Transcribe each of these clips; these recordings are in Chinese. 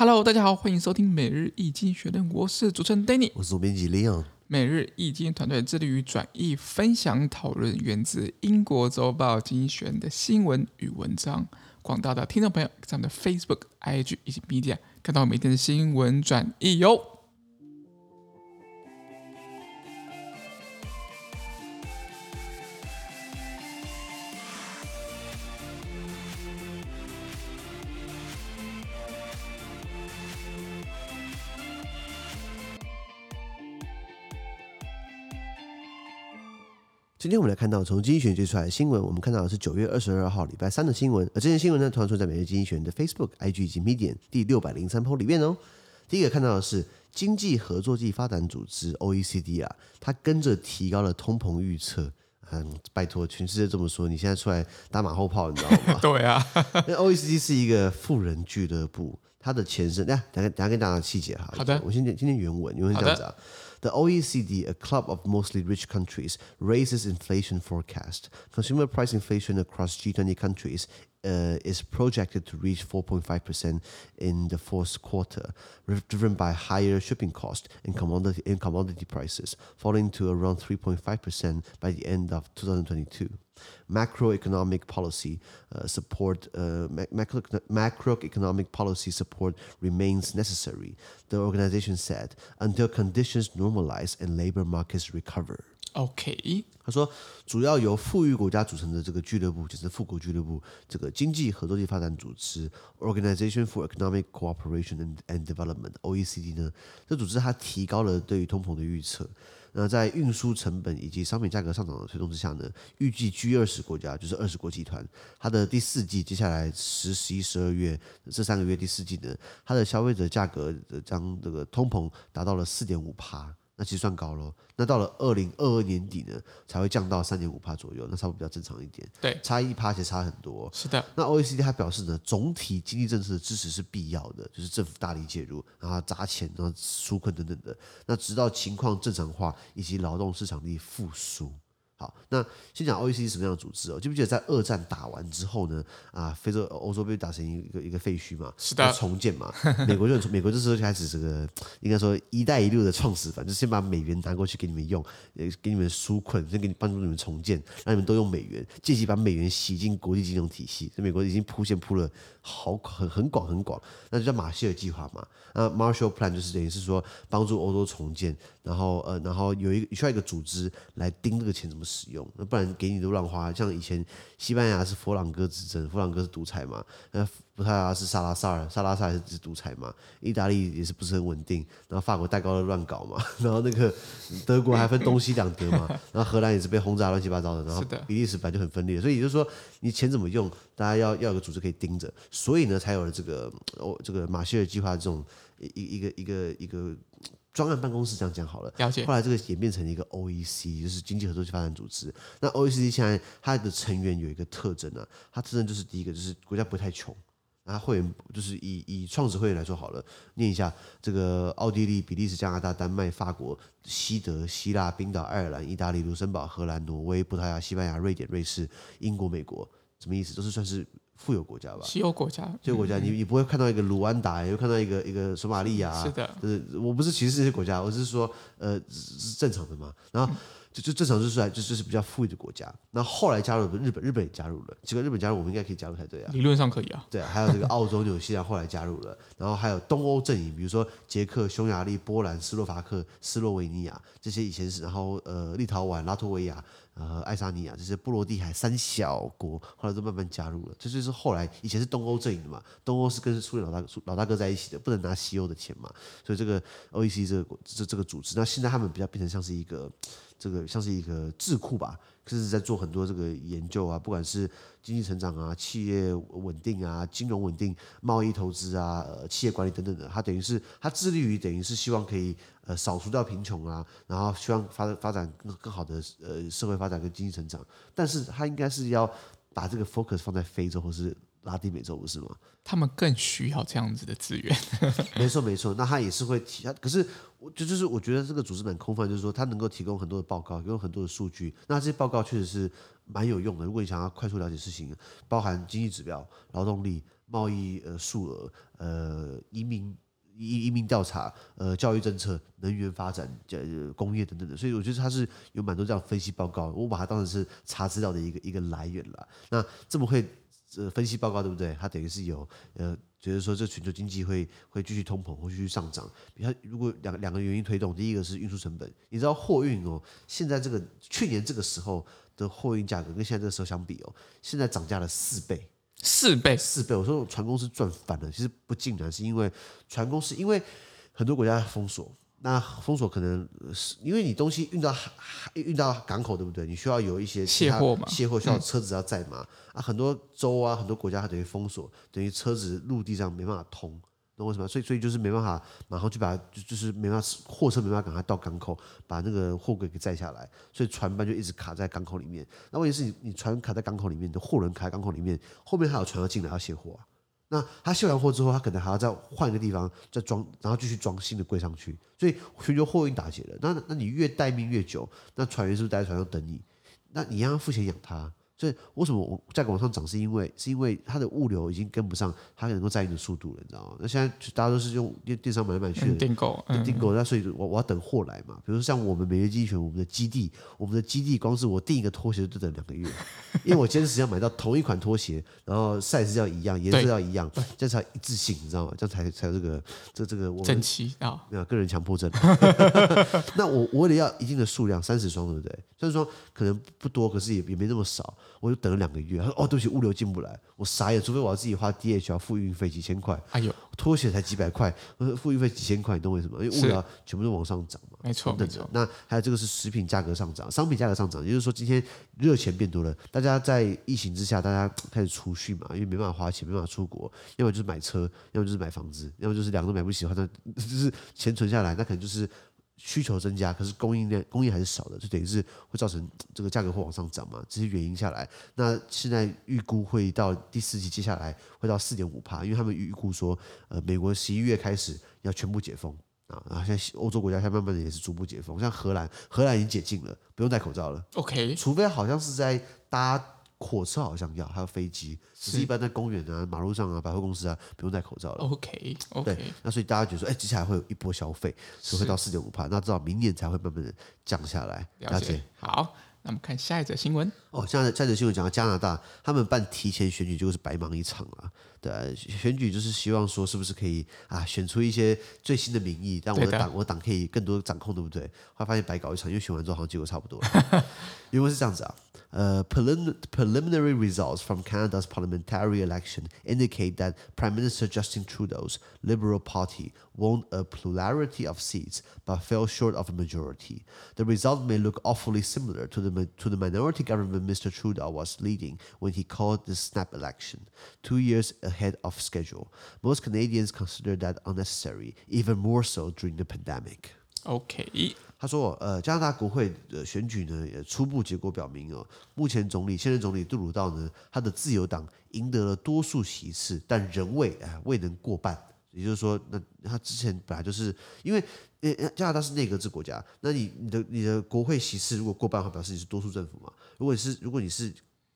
Hello，大家好，欢迎收听每日易经济学人，我是主持人 Danny，我是主编辑 Leon。每日易经团队致力于转译、分享、讨论源自英国周报《经济学人》的新闻与文章。广大的听众朋友，在我们的 Facebook、IG 以及 Media 看到每天的新闻转译哟。今天我们来看到从经济学最出来的新闻，我们看到的是九月二十二号礼拜三的新闻，而这些新闻呢，同样出在每日经济学的 Facebook、IG 以及 Medium 第六百零三 po 里面哦。第一个看到的是经济合作暨发展组织 OECD 啊，它跟着提高了通膨预测。嗯，拜托，全世界这么说，你现在出来打马后炮，你知道吗？对啊，因为 OECD 是一个富人俱乐部，它的前身，等下等下等下跟大家细节哈。好的，我先念今天原文，原文是这样子啊。The OECD, a club of mostly rich countries, raises inflation forecast. Consumer price inflation across G20 countries uh, is projected to reach 4.5% in the fourth quarter, driven by higher shipping costs and commodity, and commodity prices, falling to around 3.5% by the end of 2022. Macroeconomic policy uh, support, uh, macro, macroeconomic policy support remains necessary, the organization said, until conditions normalize and labor markets recover. OK，他说，主要由富裕国家组成的这个俱乐部，就是富国俱乐部，这个经济合作暨发展组织 （Organization for Economic Cooperation and and Development，OECD） 呢，这组织它提高了对于通膨的预测。那在运输成本以及商品价格上涨的推动之下呢，预计 G 二十国家就是二十国集团，它的第四季接下来十、十一、十二月这三个月第四季呢，它的消费者价格将这个通膨达到了四点五趴。那其实算高喽。那到了二零二二年底呢，才会降到三点五帕左右，那差不多比较正常一点。对，差一趴其实差很多。是的。那 OECD 它表示呢，总体经济政策的支持是必要的，就是政府大力介入，然后砸钱，然后纾困等等的。那直到情况正常化以及劳动市场力复苏。好，那先讲 OECD 是什么样的组织哦？记不记得在二战打完之后呢？啊，非洲、欧洲被打成一个一个废墟嘛，是的，重建嘛。美国就从美国这时候就开始这个，应该说“一带一路”的创始反，就是先把美元拿过去给你们用，呃，给你们纾困，先给你帮助你们重建，让你们都用美元，借机把美元洗进国际金融体系。所以美国已经铺线铺了好很很广很广，那就叫马歇尔计划嘛。那 Marshall Plan 就是等于是说帮助欧洲重建，然后呃，然后有一个需要一个组织来盯这个钱怎么使用，那不然给你都乱花。像以前西班牙是佛朗哥执政，佛朗哥是独裁嘛，那葡萄牙是萨拉萨尔，萨拉萨尔是独裁嘛，意大利也是不是很稳定，然后法国戴高乐乱搞嘛，然后那个德国还分东西两德嘛，然后荷兰也是被轰炸乱七八糟的，然后比利时本来就很分裂，所以也就是说你钱怎么用，大家要要有个组织可以盯着，所以呢才有了这个哦这个马歇尔计划这种一一个一个一个专案办公室这样讲好了，了解。后来这个演变成一个 OEC，就是经济合作及发展组织。那 OECD 现在它的成员有一个特征呢、啊，它特征就是第一个就是国家不太穷。那会员就是以以创始会员来说好了，念一下这个奥地利、比利时、加拿大、丹麦、法国、西德、希腊、冰岛、爱尔兰、意大利、卢森堡、荷兰、挪威、葡萄牙、西班牙、瑞典、瑞士、英国、美国，什么意思？都是算是富有国家吧？西欧国家，西欧国家，你你不会看到一个卢安达，也会看到一个一个索马利亚，是的，就是我不是歧视这些国家，我是说呃是正常的嘛。然后。就就正常就是来就就是比较富裕的国家，那后来加入的日本，日本也加入了。这个日本加入，我们应该可以加入才对啊。理论上可以啊。对啊，还有这个澳洲、纽西兰后来加入了，然后还有东欧阵营，比如说捷克、匈牙利、波兰、斯洛伐克、斯洛维尼亚这些以前是，然后呃立陶宛、拉脱维亚、呃爱沙尼亚这些波罗的海三小国，后来都慢慢加入了。这就是后来以前是东欧阵营的嘛，东欧是跟苏联老大老大哥在一起的，不能拿西欧的钱嘛，所以这个 O E C 这个这这个组织，那现在他们比较变成像是一个。这个像是一个智库吧，就是在做很多这个研究啊，不管是经济成长啊、企业稳定啊、金融稳定、贸易投资啊、呃、企业管理等等的，他等于是他致力于等于是希望可以呃扫除掉贫穷啊，然后希望发发展更更好的呃社会发展跟经济成长，但是他应该是要把这个 focus 放在非洲或是。拉丁美洲不是吗？他们更需要这样子的资源。没错没错，那他也是会提，可是我就就是我觉得这个组织蛮空泛，就是说他能够提供很多的报告，有很多的数据。那这些报告确实是蛮有用的。如果你想要快速了解事情，包含经济指标、劳动力、贸易呃数额、呃移民移移民调查、呃教育政策、能源发展、呃工业等等的，所以我觉得它是有蛮多这样分析报告，我把它当成是查资料的一个一个来源了。那这么会呃分析报告对不对？它等于是有呃。觉得说这全球经济会会继续通膨，会继续上涨。比如如果两两个原因推动，第一个是运输成本。你知道货运哦，现在这个去年这个时候的货运价格跟现在这个时候相比哦，现在涨价了四倍，四倍，四倍。我说船公司赚翻了，其实不尽然是因为船公司，因为很多国家封锁。那封锁可能是因为你东西运到海运到港口，对不对？你需要有一些卸货嘛？卸货需要车子要载嘛？啊，很多州啊，很多国家它等于封锁，等于车子陆地上没办法通，那为什么？所以所以就是没办法马上去把就就是没办法货车没办法赶快到港口把那个货柜给载下来，所以船班就一直卡在港口里面。那问题是你你船卡在港口里面的货轮卡在港口里面，后面还有船要进来要卸货啊。那他卸完货之后，他可能还要再换一个地方再装，然后继续装新的柜上去，所以全球货运打结了。那那你越待命越久，那船员是不是待在船上等你？那你让他付钱养他。所以为什么我价格往上涨？是因为是因为它的物流已经跟不上它能够载运的速度了，你知道吗？那现在大家都是用电电商买来买去的订购，订购。那所以我我要等货来嘛。比如说像我们每日经济学，我们的基地，我们的基地光是我订一个拖鞋就等两个月，因为我坚持要买到同一款拖鞋，然后 size 要一样，颜色要一样，这样才一致性，你知道吗？这样才才有这个这这个我整齐啊，没有个人强迫症。那我我为了要一定的数量，三十双对不对？三十双可能不多，可是也也没那么少。我就等了两个月，他说：“哦，对不起，物流进不来。”我傻眼，除非我要自己花 DHL 付运费几千块。哎呦，拖鞋才几百块，付运费几千块，你懂为什么？因为物流全部都往上涨嘛。没错，没错。那还有这个是食品价格上涨，商品价格上涨，也就是说今天热钱变多了，大家在疫情之下，大家开始储蓄嘛，因为没办法花钱，没办法出国，要么就是买车，要么就是买房子，要么就是两个都买不起的话，那 就是钱存下来，那可能就是。需求增加，可是供应链供应还是少的，就等于是会造成这个价格会往上涨嘛。这些原因下来，那现在预估会到第四季，接下来会到四点五帕，因为他们预估说，呃，美国十一月开始要全部解封啊，然后现在欧洲国家现在慢慢的也是逐步解封，像荷兰，荷兰已经解禁了，不用戴口罩了。OK，除非好像是在搭。火车好像要，还有飞机，只是一般在公园啊、马路上啊、百货公司啊，不用戴口罩了。OK，OK，对，那所以大家觉得说，哎，接下来会有一波消费，所以会到四点五帕，那至少明年才会慢慢的降下来。了解。好，那我们看下一则新闻。哦，下一下一则新闻讲到加拿大，他们办提前选举就是白忙一场了。对，选举就是希望说，是不是可以啊，选出一些最新的民意，让我的党，我党可以更多掌控，对不对？后来发现白搞一场，因为选完之后好像结果差不多。了。因为是这样子啊。Uh, preliminary results from Canada's parliamentary election indicate that Prime Minister Justin Trudeau's Liberal Party won a plurality of seats but fell short of a majority. The result may look awfully similar to the, to the minority government Mr. Trudeau was leading when he called the snap election, two years ahead of schedule. Most Canadians consider that unnecessary, even more so during the pandemic. OK，他说：“呃，加拿大国会的选举呢，也初步结果表明哦，目前总理现任总理杜鲁道呢，他的自由党赢得了多数席次，但仍未啊未能过半。也就是说，那他之前本来就是因为呃加拿大是内阁制国家，那你你的你的国会席次如果过半的话，表示你是多数政府嘛。如果你是如果你是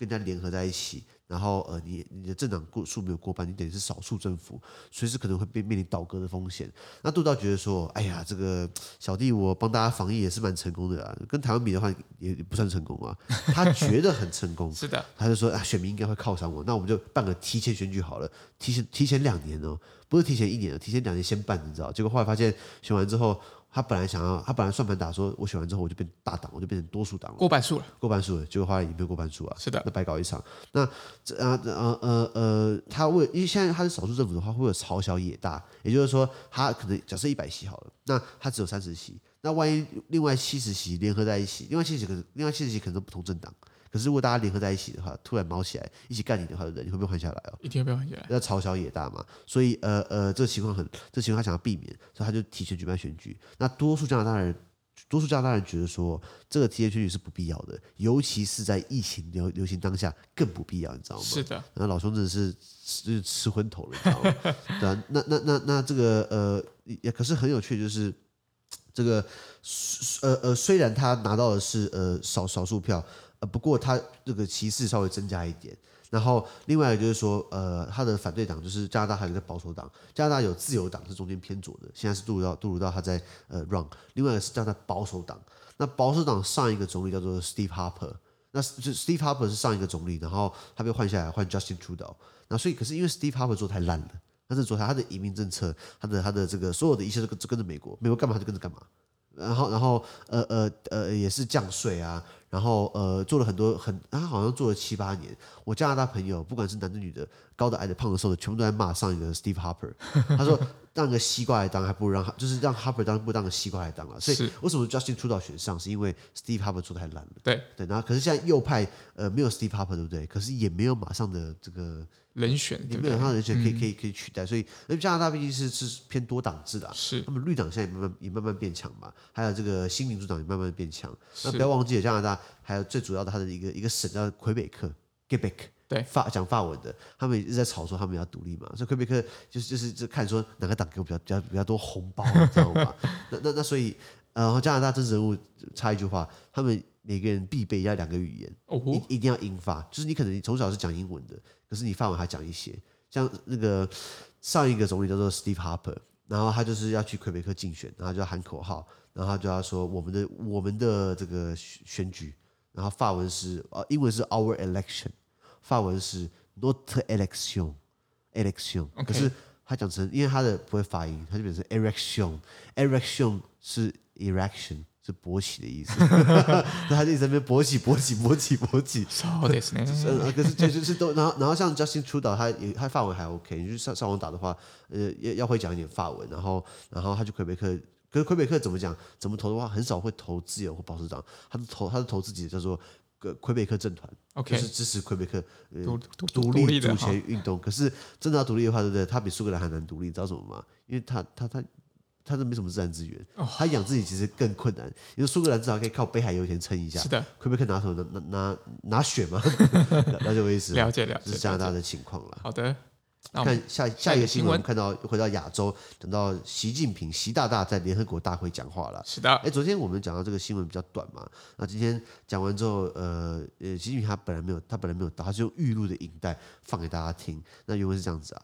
跟人家联合在一起。”然后呃，你你的政党过数没有过半，你等于是少数政府，随时可能会被面临倒戈的风险。那杜道觉得说，哎呀，这个小弟我帮大家防疫也是蛮成功的啊，跟台湾比的话也不算成功啊。他觉得很成功，是的，他就说啊，选民应该会犒赏我，那我们就办个提前选举好了，提前提前两年哦，不是提前一年，提前两年先办，你知道？结果后来发现选完之后。他本来想要，他本来算盘打说，我选完之后我就变大党，我就变成多数党了，过半数了，过半数了，结果后来也没有过半数啊，是的，那白搞一场。那这啊呃呃呃，他为因为现在他是少数政府的话，会有朝小野大，也就是说，他可能假设一百席好了，那他只有三十席，那万一另外七十席联合在一起，另外七十席可能另外七十席可能都不同政党。可是如果大家联合在一起的话，突然毛起来一起干你的话，人你会不会换下来哦？一定会被换下来。要朝小野大嘛，所以呃呃，这个情况很，这个情况他想要避免，所以他就提前举办选举。那多数加拿大人，多数加拿大人觉得说，这个提前选举是不必要的，尤其是在疫情流流行当下更不必要，你知道吗？是的。然后老兄真的是吃吃昏头了，你知道吗？对啊，那那那那这个呃，也可是很有趣，就是这个呃呃，虽然他拿到的是呃少少数票。呃不过他这个歧视稍微增加一点，然后另外一个就是说，呃，他的反对党就是加拿大还有一个保守党，加拿大有自由党是中间偏左的，现在是杜鲁道，杜鲁道他在呃 run，另外一个是加拿大保守党，那保守党上一个总理叫做 Steve Harper，那就 Steve Harper 是上一个总理，然后他被换下来换 Justin Trudeau，那所以可是因为 Steve Harper 做太烂了，他是做他他的移民政策，他的他的这个所有的一切都跟跟着美国，美国干嘛他就跟着干嘛。然后，然后，呃呃呃，也是降税啊，然后呃，做了很多很，他好像做了七八年。我加拿大朋友，不管是男的女的，高的矮的胖的瘦的，全部都在骂上一个 Steve Harper。他说，让个西瓜来当，还不如让他，就是让 Harper 当，不如当个西瓜来当啊。所以为什么 Justin Trudeau 选上，是因为 Steve Harper 做的太烂了。对对，然后可是现在右派呃没有 Steve Harper 对不对？可是也没有马上的这个。人选也没有他人选可以可以可以取代？所以，因为加拿大毕竟是是偏多党制的，是。他们绿党现在也慢慢也慢慢变强嘛，还有这个新民主党也慢慢变强。那不要忘记了，加拿大还有最主要的，它的一个一个省叫魁北克 （Quebec），对，法讲法文的，他们一直在吵说他们要独立嘛。所以魁北克就是就是就看说哪个党给我比较比较比较多红包，你知道吗？那那那所以，呃，加拿大政治人物插一句话，他们每个人必备要两个语言，哦、一一定要英法，就是你可能从小是讲英文的，可是你法文还讲一些。像那个上一个总理叫做 Steve Harper，然后他就是要去魁北克竞选，然后就要喊口号，然后他就要说我们的我们的这个选举，然后法文是呃英文是 Our Election，法文是 Notre Election，Election，可是他讲成因为他的不会发音，他就变成 Erection，Erection 是 Erection。是勃起的意思，那他就一直在那边勃起勃起勃起勃起，好的是呢。可是就就是都，然后然后像 Justin Trudeau，他也他法文还 OK，你去上上网打的话，呃，要要会讲一点法文，然后然后他去魁北克，可是魁北克怎么讲？怎么投的话，很少会投自由或保守党，他是投他是投自己叫做个魁北克政团，OK，就是支持魁北克呃独独立主权运动。可是真的要独立的话，对不对？他比苏格兰还难独立，你知道什么吗？因为他他他。他是没什么自然资源，他养自己其实更困难。因为苏格兰至少可以靠北海油田撑一下，是的。魁北克拿什么拿拿拿血吗？了解我意思？了解了解，这是加拿大的情况了。好的，看下下一个新闻，看到回到亚洲，等到习近平习大大在联合国大会讲话了。是的，哎，昨天我们讲到这个新闻比较短嘛，那今天讲完之后，呃呃，习近平他本来没有，他本来没有到，他是用预录的影带放给大家听。那原文是这样子啊。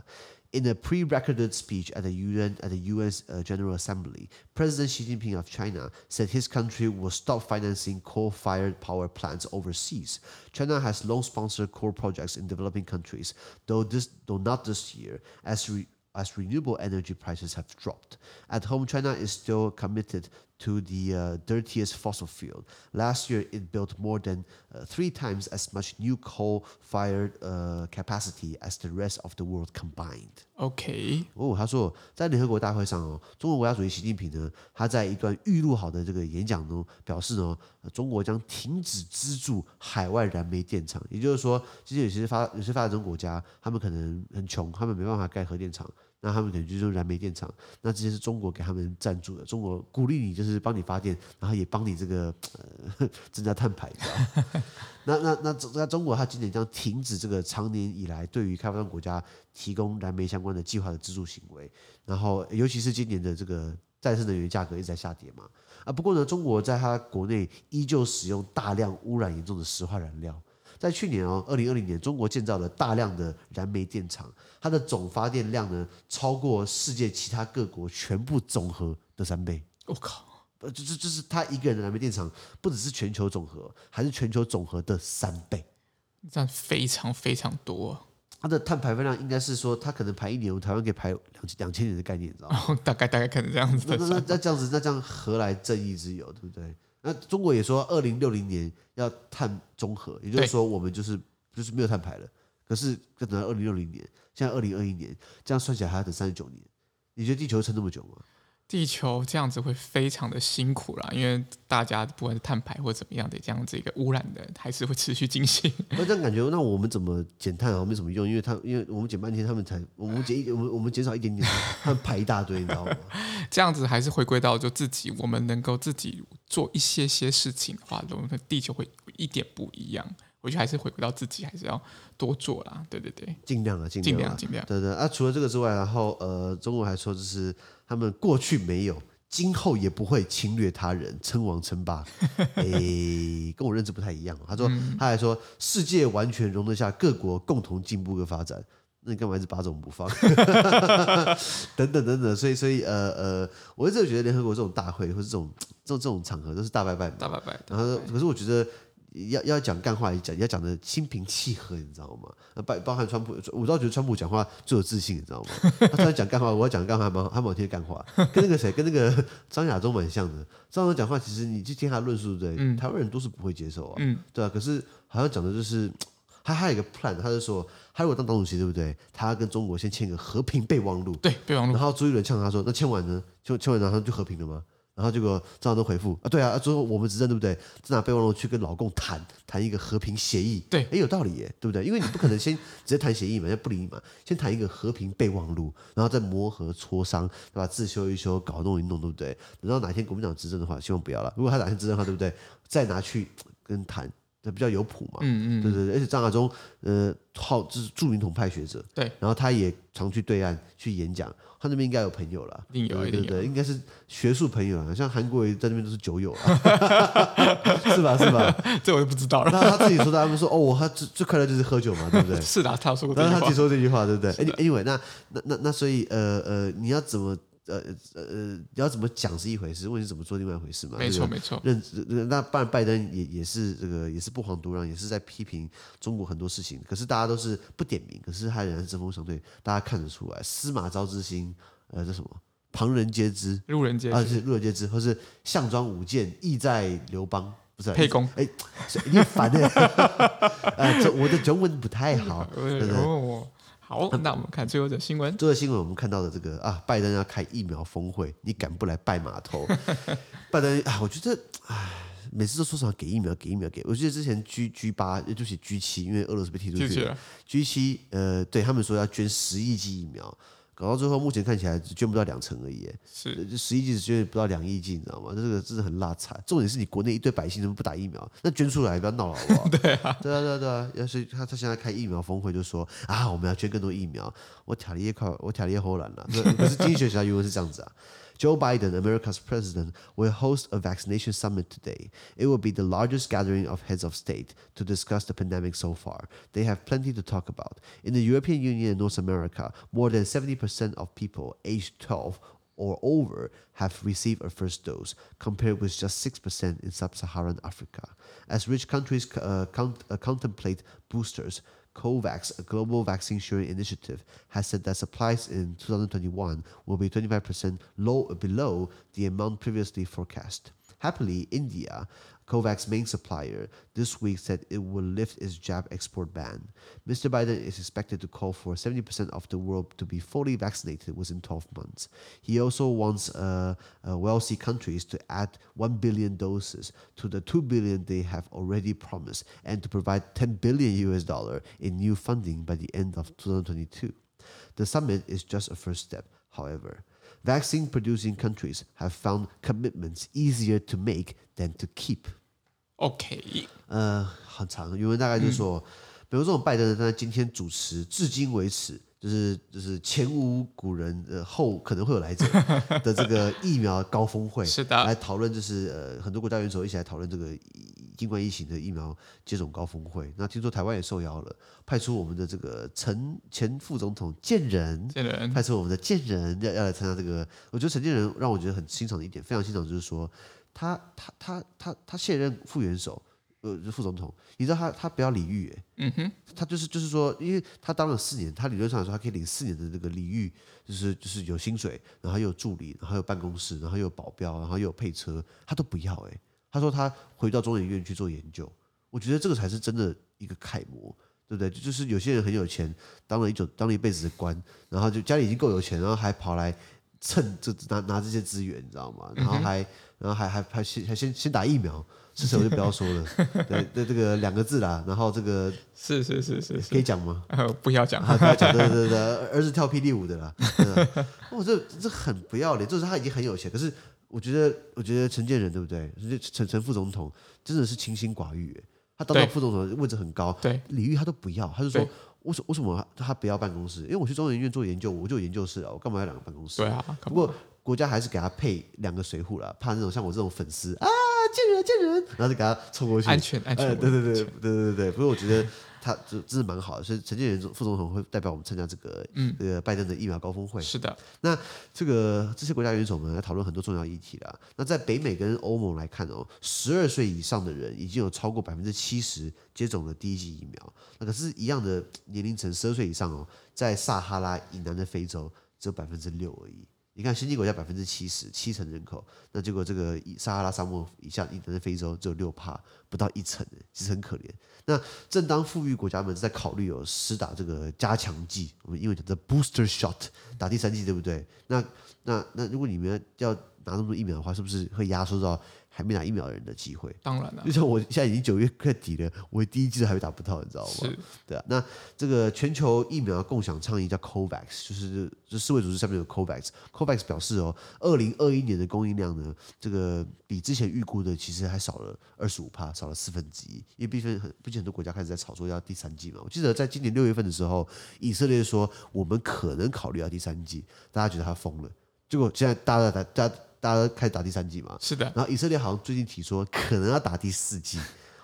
In a pre-recorded speech at the UN at the U.S. Uh, General Assembly, President Xi Jinping of China said his country will stop financing coal-fired power plants overseas. China has long sponsored coal projects in developing countries, though this though not this year, as re, as renewable energy prices have dropped. At home, China is still committed to the uh, dirtiest fossil fuel. Last year, it built more than uh, three times as much new coal-fired uh, capacity as the rest of the world combined. OK，哦，他说在联合国大会上哦，中国国家主席习近平呢，他在一段预录好的这个演讲中表示呢，中国将停止资助海外燃煤电厂。也就是说，其实有些发有些发展中国家，他们可能很穷，他们没办法盖核电厂。那他们可能就是用燃煤电厂，那这些是中国给他们赞助的，中国鼓励你就是帮你发电，然后也帮你这个呃 增加碳排，你知道 那那那那中国它今年将停止这个长年以来对于开发中国家提供燃煤相关的计划的资助行为，然后尤其是今年的这个再生能源价格一直在下跌嘛，啊不过呢，中国在它国内依旧使用大量污染严重的石化燃料。在去年哦，二零二零年，中国建造了大量的燃煤电厂，它的总发电量呢，超过世界其他各国全部总和的三倍。我靠，呃，就是就是他一个人的燃煤电厂，不只是全球总和，还是全球总和的三倍，这样非常非常多。它的碳排放量应该是说，它可能排一年，我们台湾可以排两两千年的概念，你知道吗？大概大概可能这样子。那那那这样子，那这样何来正义之有，对不对？那中国也说，二零六零年要碳中和，也就是说，我们就是就是没有碳排了。可是，等到二零六零年，现在二零二一年，这样算起来还要等三十九年。你觉得地球撑那么久吗？地球这样子会非常的辛苦啦，因为大家不管是碳排或怎么样的这样子一个污染的，还是会持续进行。我这样感觉，那我们怎么减碳啊？没什么用，因为他因为我们减半天，他们才我们减一我们我们减少一点点，他们排一大堆，你知道吗？这样子还是回归到就自己，我们能够自己做一些些事情的话，我们的地球会一点不一样。我觉得还是回归到自己，还是要多做啦。对对对，尽量啊，尽量尽量，尽量。对对啊，除了这个之外，然后呃，中国还说就是他们过去没有，今后也不会侵略他人，称王称霸。诶、欸，跟我认知不太一样。他说，他还说，世界完全容得下各国共同进步和发展。那你干嘛一直把这种不放？等等等等。所以，所以，呃呃，我一直觉得联合国这种大会或者这种这种这种场合都是大拜拜，大拜拜。然后，可是我觉得。要要讲干话，也讲要讲的心平气和，你知道吗？包包含川普，我倒觉得川普讲话最有自信，你知道吗？他突然讲干话，我要讲干话还蛮还蛮听的干话，跟那个谁，跟那个 张亚中蛮像的。张亚中讲话，其实你去听他论述，对，嗯、台湾人都是不会接受啊，嗯、对啊。可是好像讲的就是他还有一个 plan，他就说他如果当党主席，对不对？他要跟中国先签一个和平备忘录，对，备忘录。然后朱一伦呛他说：“那签完呢？签签完然后就和平了吗？”然后结果张亚东回复啊，对啊，最后我们执政对不对？就拿备忘录去跟老共谈谈一个和平协议，对，哎，有道理耶，对不对？因为你不可能先 直接谈协议嘛，人家不理你嘛，先谈一个和平备忘录，然后再磨合磋商，对吧？自修一修，搞弄一弄，对不对？等到哪天国民党执政的话，希望不要了。如果他哪天执政的话，对不对？再拿去跟谈，这比较有谱嘛，嗯嗯，对对对。而且张亚中，呃，好，就是著名统派学者，对，然后他也常去对岸去演讲。他那边应该有朋友了，一定有，对对对，应该是学术朋友啊，像韩国瑜在那边都是酒友啊，是吧？是吧？这我就不知道了。那他自己说的，他们说哦，他最最快乐就是喝酒嘛，对不对？是的，他说过。但是他自己说这句话，对不对？哎，Anyway，那那那那所以呃呃，你要怎么？呃呃呃，你要怎么讲是一回事，问题怎么做另外一回事嘛？没错没错。认那当然，拜登也也是这个也是不遑多让，也是在批评中国很多事情。可是大家都是不点名，可是他仍然是针锋相对，大家看得出来，司马昭之心，呃，这什么旁人皆知，路人皆知，啊是路人皆知，或是项庄舞剑，意在刘邦，不是沛公？哎，你烦的，呃，这我的中文不太好，对不对？好，那我们看最后的新闻。最后的新闻，我们看到的这个啊，拜登要开疫苗峰会，你敢不来拜码头？拜登啊，我觉得，唉，每次都说什么给疫苗，给疫苗，给。我记得之前 G G 八，也就是 G 七，因为俄罗斯被踢出去了。G 七，呃，对他们说要捐十亿剂疫苗。搞到最后，目前看起来只捐不到两成而已。是，就十亿剂只捐不到两亿剂，你知道吗？这个真的很拉惨。重点是你国内一堆百姓怎么不打疫苗？那捐出来不要闹了，好不好？对啊，对啊，对啊，对啊。要是他他现在开疫苗峰会，就说啊，我们要捐更多疫苗。我挑了一块，我挑了一荷兰了。可是经济学家语文是这样子啊。Joe Biden, America's president, will host a vaccination summit today. It will be the largest gathering of heads of state to discuss the pandemic so far. They have plenty to talk about. In the European Union and North America, more than 70% of people aged 12 or over have received a first dose, compared with just 6% in sub Saharan Africa. As rich countries uh, uh, contemplate boosters, COVAX, a global vaccine sharing initiative, has said that supplies in 2021 will be 25% low, below the amount previously forecast. Happily, India, COVAX main supplier, this week said it will lift its jab export ban. Mr. Biden is expected to call for 70% of the world to be fully vaccinated within 12 months. He also wants uh, uh, wealthy countries to add 1 billion doses to the 2 billion they have already promised and to provide 10 billion US dollar in new funding by the end of 2022. The summit is just a first step, however. Vaccine producing countries have found commitments easier to make than to keep. OK，呃，很长，原文大概就是说，嗯、比如说我们拜登在今天主持，至今为止就是就是前无古人，呃，后可能会有来者 的这个疫苗高峰会，是的，来讨论就是呃很多国家元首一起来讨论这个新冠疫情的疫苗接种高峰会。那听说台湾也受邀了，派出我们的这个陈前副总统建仁，建仁派出我们的建仁要要来参加这个。我觉得陈建仁让我觉得很欣赏的一点，非常欣赏就是说。他他他他他卸任副元首，呃，副总统，你知道他他不要礼遇，哎，嗯哼，他就是就是说，因为他当了四年，他理论上来说，他可以领四年的那个礼遇，就是就是有薪水，然后又有助理，然后有办公室，然后又有保镖，然后又有配车，他都不要，哎，他说他回到中研院去做研究，我觉得这个才是真的一个楷模，对不对？就是有些人很有钱，当了一种当了一辈子的官，然后就家里已经够有钱，然后还跑来蹭这拿拿这些资源，你知道吗？然后还。然后还还还先还先先打疫苗，是谁我就不要说了。对对，这个两个字啦。然后这个是是是是，可以讲吗？呃，不要讲，不要讲。对对对，儿子跳霹雳舞的啦。我这这很不要脸，就是他已经很有钱，可是我觉得我觉得陈建仁对不对？陈陈副总统真的是清心寡欲。他当到副总统位置很高，对礼遇他都不要，他就说为什为什么他不要办公室？因为我去中研院做研究，我就有研究室啊，我干嘛要两个办公室？对啊，不过。国家还是给他配两个水户啦，怕那种像我这种粉丝啊，见人见人，然后就给他冲过去，安全安全，对对对对对对，不过我觉得。他这这是蛮好的，所以陈建仁副总统会代表我们参加这个嗯这个拜登的疫苗高峰会。是的，那这个这些国家元首们来讨论很多重要议题啦。那在北美跟欧盟来看哦，十二岁以上的人已经有超过百分之七十接种了第一剂疫苗。那可是，一样的年龄层，十二岁以上哦，在撒哈拉以南的非洲只有百分之六而已。你看，新进国家百分之七十七成人口，那结果这个撒哈拉沙漠以下印度的非洲只有六帕，不到一成，其实很可怜。那正当富裕国家们在考虑有施打这个加强剂，我们英文叫做 booster shot，打第三剂，对不对？那那那如果你们要拿那么多疫苗的话，是不是会压缩到？还没打疫苗的人的机会，当然了。就像我现在已经九月快底了，我第一季都还没打不到，你知道吗？是，对啊。那这个全球疫苗共享倡议叫 COVAX，就是就世卫组织上面有 COVAX。COVAX 表示哦，二零二一年的供应量呢，这个比之前预估的其实还少了二十五帕，少了四分之一。因为毕竟很，毕竟很多国家开始在炒作要第三季嘛。我记得在今年六月份的时候，以色列说我们可能考虑要第三季，大家觉得他疯了。结果现在大家在大家。大家都开始打第三剂嘛？是的。然后以色列好像最近提说可能要打第四剂，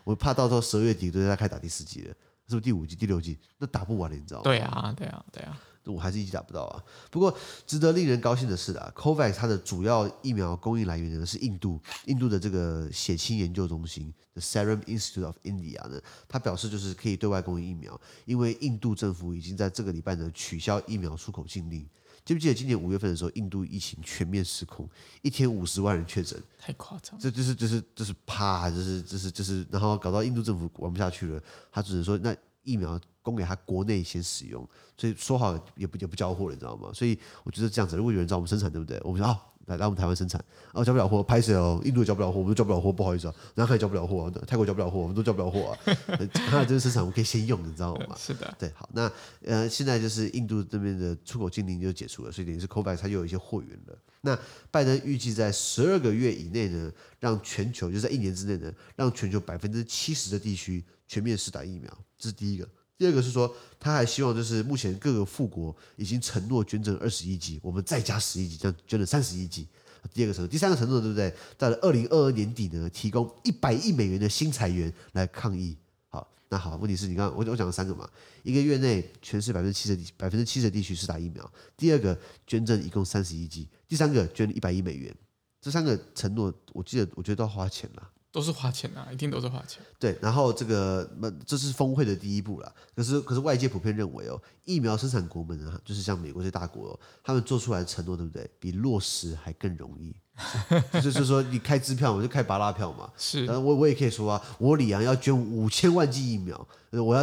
我怕到时候十二月底都在开始打第四剂了，是不是第五剂、第六剂？那打不完了，你知道吗？对啊，对啊，对啊。我还是一剂打不到啊。不过值得令人高兴的是啊，COVAX 它的主要疫苗供应来源呢是印度，印度的这个血清研究中心 The Serum Institute of India 呢，它表示就是可以对外供应疫苗，因为印度政府已经在这个礼拜呢取消疫苗出口禁令。记不记得今年五月份的时候，印度疫情全面失控，一天五十万人确诊，太夸张。这就是就是就是啪，就是就是就是，然后搞到印度政府玩不下去了，他只能说那疫苗供给他国内先使用，所以说好也不也不交货了，你知道吗？所以我觉得这样子，如果有人找我们生产，对不对？我们说好。来来我们台湾生产，哦交不了货，拍谁哦，印度也交不了货，我们都交不了货，不好意思啊，南海交不了货，泰国交不了货，我们都交不了货啊。它的这个生产我们可以先用，你知道吗？是的，对，好，那呃现在就是印度这边的出口禁令就解除了，所以等于是 COVAX 它又有一些货源了。那拜登预计在十二个月以内呢，让全球就是在一年之内呢，让全球百分之七十的地区全面施打疫苗，这是第一个。第二个是说，他还希望就是目前各个富国已经承诺捐赠二十亿剂，我们再加十亿剂，这样捐了三十亿剂。第二个承诺，第三个承诺，对不对？到了二零二二年底呢，提供一百亿美元的新财源来抗疫。好，那好，问题是你刚刚我我讲了三个嘛，一个月内全市百分之七十的百分之七十地区施打疫苗。第二个捐赠一共三十亿剂，第三个捐了一百亿美元。这三个承诺，我记得我觉得都要花钱了。都是花钱啊，一定都是花钱。对，然后这个那这是峰会的第一步啦。可是可是外界普遍认为哦，疫苗生产国们啊，就是像美国这些大国哦，他们做出来的承诺，对不对？比落实还更容易。就是说，你开支票，我就开拔拉票嘛。是，然后我我也可以说啊，我李阳要捐五千万剂疫苗，我要，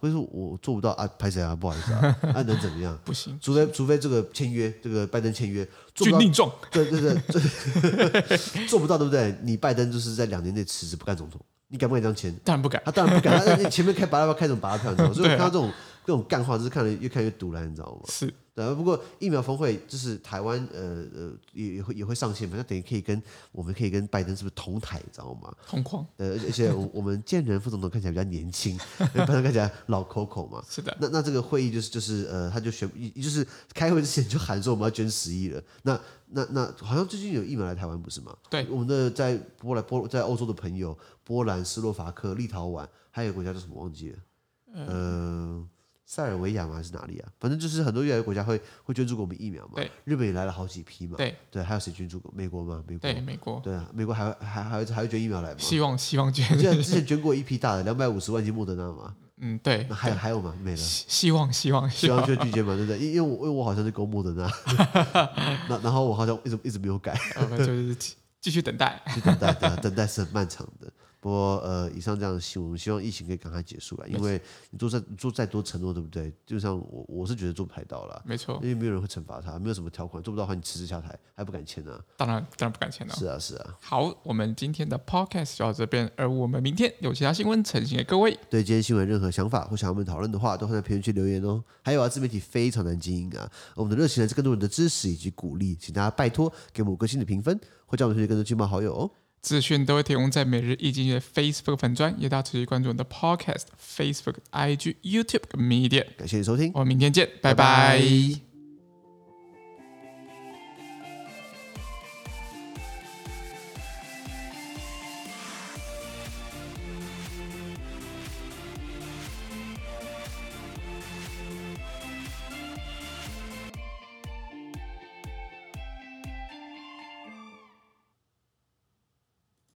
我说我做不到啊，拍谁啊？不好意思啊，那、啊、能怎么样？不行，除非除非这个签约，这个拜登签约，军令状，对 对对，做不到对不对？你拜登就是在两年内辞职不干总统，你敢不敢这样签？当然不敢，他当然不敢。他你前面开拔拉票，开这种芭乐票，你知道吗？所以我看到这种。这种干话，就是看了越看越堵了，你知道吗？是，对。不过疫苗峰会就是台湾，呃呃，也也会也会上线嘛，那等于可以跟我们可以跟拜登是不是同台，你知道吗？同框。呃，而且我我们建仁副总统看起来比较年轻，拜登看起来老 Coco 嘛。是的。那那这个会议就是就是呃，他就宣，就是开会之前就喊说我们要捐十亿了。那那那好像最近有疫苗来台湾不是吗？对。我们的在波兰波在欧洲的朋友，波兰、斯洛伐克、立陶宛，还有一个国家叫什么忘记了？嗯。呃塞尔维亚吗？还是哪里啊？反正就是很多越来越国家会会捐助给我们疫苗嘛。对，日本也来了好几批嘛。对对，还有谁捐助过？美国吗？美国。对，美国。对啊，美国还还还还会捐疫苗来吗？希望希望捐。之前之前捐过一批大的，两百五十万剂莫德纳嘛。嗯，对。那还有还有吗？没了。希望希望希望捐拒绝嘛，对不对？因因为我因为我好像是勾莫德纳，那然后我好像一直一直没有改，就是继续等待，继续等待，等等待是很漫长的。不过，呃，以上这样的新闻，我们希望疫情可以赶快结束了。因为你做再做再多承诺，对不对？就像我，我是觉得做不太到了。没错，因为没有人会惩罚他，没有什么条款，做不到的话，你辞职下台还不敢签呢、啊。当然，当然不敢签了。是啊，是啊。好，我们今天的 podcast 就到这边，而我们明天有其他新闻呈现给各位。对今天新闻任何想法或想要我们讨论的话，都会在评论区留言哦。还有啊，自媒体非常难经营啊，我们的热情来自更多人的支持以及鼓励，请大家拜托给我们五颗星的评分，或叫我们推荐更多亲朋好友哦。资讯都会提供在每日一经济的 Facebook 粉专，也大家持续关注我们的 Podcast、Facebook、IG、YouTube 跟 Media。感谢你收听，我们明天见，拜拜。拜拜。